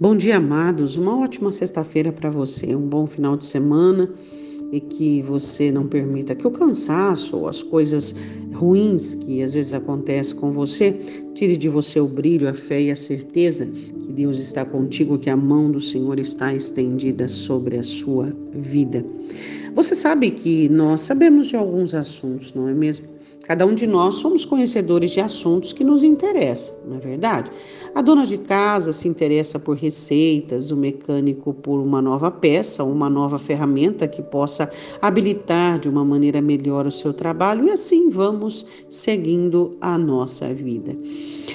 Bom dia, amados. Uma ótima sexta-feira para você, um bom final de semana e que você não permita que o cansaço ou as coisas ruins que às vezes acontecem com você tire de você o brilho, a fé e a certeza que Deus está contigo, que a mão do Senhor está estendida sobre a sua vida. Você sabe que nós sabemos de alguns assuntos, não é mesmo? Cada um de nós somos conhecedores de assuntos que nos interessam, não é verdade? A dona de casa se interessa por receitas, o mecânico por uma nova peça, uma nova ferramenta que possa habilitar de uma maneira melhor o seu trabalho e assim vamos seguindo a nossa vida.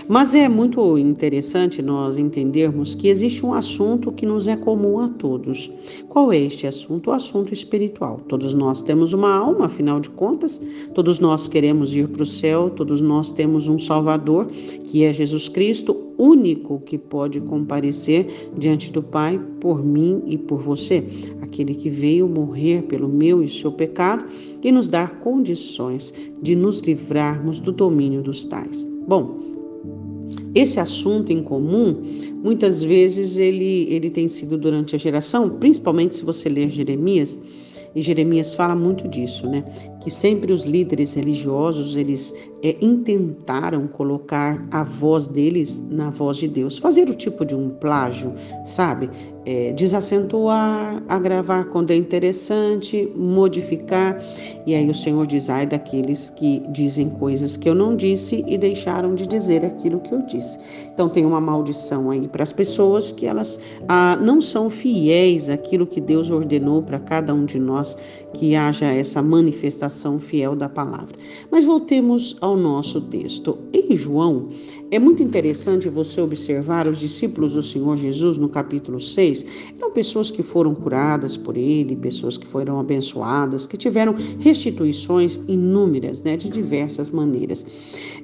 Mas é muito interessante nós entendermos que existe um assunto que nos é comum a todos. Qual é este assunto? O assunto espiritual. Todos nós temos uma alma, afinal de contas, todos nós queremos queremos ir para o céu, todos nós temos um Salvador, que é Jesus Cristo, único que pode comparecer diante do Pai por mim e por você, aquele que veio morrer pelo meu e seu pecado e nos dar condições de nos livrarmos do domínio dos tais. Bom, esse assunto em comum, muitas vezes ele, ele tem sido durante a geração, principalmente se você ler Jeremias, e Jeremias fala muito disso, né? Que sempre os líderes religiosos eles é, intentaram colocar a voz deles na voz de Deus, fazer o tipo de um plágio, sabe? É, desacentuar, agravar quando é interessante, modificar. E aí o Senhor diz: ai daqueles que dizem coisas que eu não disse e deixaram de dizer aquilo que eu disse. Então tem uma maldição aí para as pessoas que elas ah, não são fiéis àquilo que Deus ordenou para cada um de nós, que haja essa manifestação fiel da palavra. Mas voltemos ao nosso texto. Em João, é muito interessante você observar os discípulos do Senhor Jesus no capítulo 6. Eram pessoas que foram curadas por ele, pessoas que foram abençoadas, que tiveram restituições inúmeras, né, de diversas maneiras.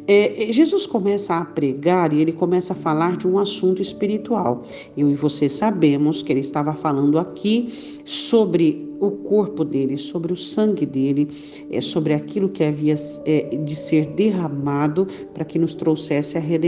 É, é Jesus começa a pregar e ele começa a falar de um assunto espiritual. Eu e você sabemos que ele estava falando aqui sobre o corpo dele, sobre o sangue dele, é, sobre aquilo que havia é, de ser derramado para que nos trouxesse a redenção.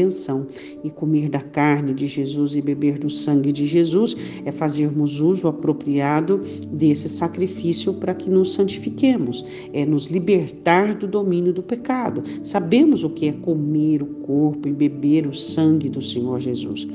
E comer da carne de Jesus e beber do sangue de Jesus é fazermos uso apropriado desse sacrifício para que nos santifiquemos, é nos libertar do domínio do pecado. Sabemos o que é comer o corpo e beber o sangue do Senhor Jesus.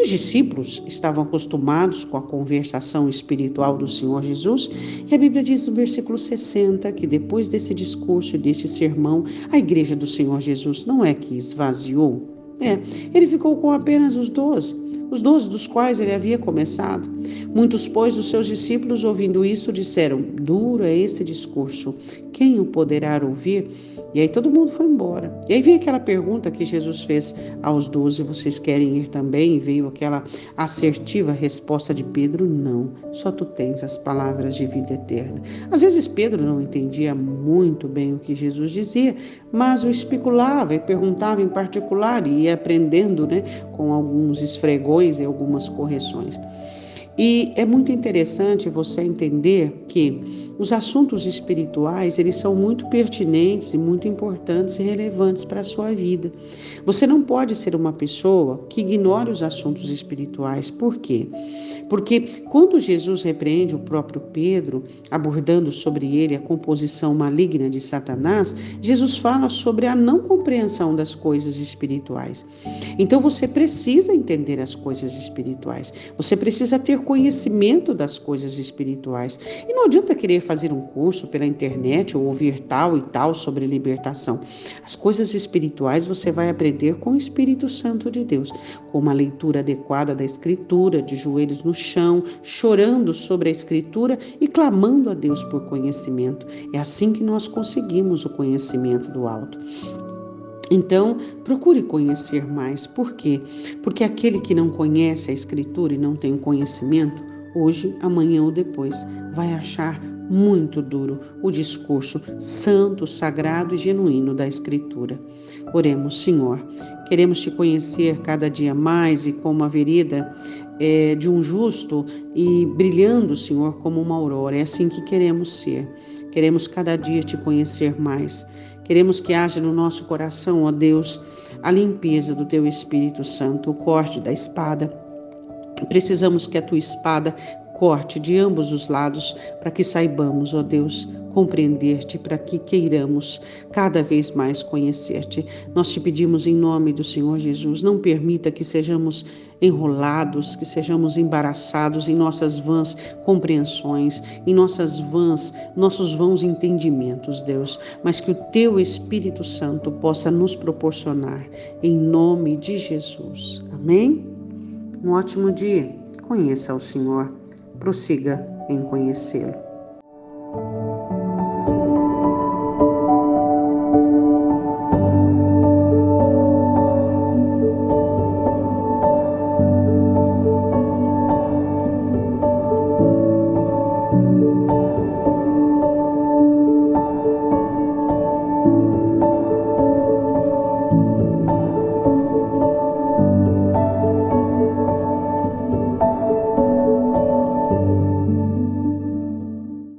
Os discípulos estavam acostumados com a conversação espiritual do Senhor Jesus, e a Bíblia diz no versículo 60 que depois desse discurso desse sermão, a igreja do Senhor Jesus não é que esvaziou, é, ele ficou com apenas os doze os doze dos quais ele havia começado. Muitos, pois, dos seus discípulos, ouvindo isso, disseram: Duro é esse discurso, quem o poderá ouvir? E aí todo mundo foi embora. E aí veio aquela pergunta que Jesus fez aos doze: Vocês querem ir também? E veio aquela assertiva resposta de Pedro: Não, só tu tens as palavras de vida eterna. Às vezes Pedro não entendia muito bem o que Jesus dizia, mas o especulava e perguntava em particular e aprendendo né, com alguns esfregões e algumas correções. E é muito interessante você entender que os assuntos espirituais, eles são muito pertinentes e muito importantes e relevantes para a sua vida. Você não pode ser uma pessoa que ignore os assuntos espirituais. Por quê? Porque quando Jesus repreende o próprio Pedro, abordando sobre ele a composição maligna de Satanás, Jesus fala sobre a não compreensão das coisas espirituais. Então você precisa entender as coisas espirituais. Você precisa ter conhecimento das coisas espirituais. E não adianta querer fazer um curso pela internet ou ouvir tal e tal sobre libertação. As coisas espirituais você vai aprender com o Espírito Santo de Deus, com uma leitura adequada da Escritura, de joelhos no chão, chorando sobre a Escritura e clamando a Deus por conhecimento. É assim que nós conseguimos o conhecimento do alto. Então, procure conhecer mais. Por quê? Porque aquele que não conhece a Escritura e não tem conhecimento, hoje, amanhã ou depois, vai achar muito duro o discurso santo, sagrado e genuíno da Escritura. Oremos, Senhor. Queremos te conhecer cada dia mais e como a vereda é, de um justo e brilhando, Senhor, como uma aurora. É assim que queremos ser. Queremos cada dia te conhecer mais. Queremos que haja no nosso coração, ó Deus, a limpeza do teu Espírito Santo, o corte da espada Precisamos que a tua espada corte de ambos os lados, para que saibamos, ó Deus, compreender-te, para que queiramos cada vez mais conhecer-te. Nós te pedimos em nome do Senhor Jesus, não permita que sejamos enrolados, que sejamos embaraçados em nossas vãs compreensões, em nossas vãs, nossos vãos entendimentos, Deus, mas que o teu Espírito Santo possa nos proporcionar em nome de Jesus. Amém? Um ótimo dia. Conheça o Senhor prossiga em conhecê-lo.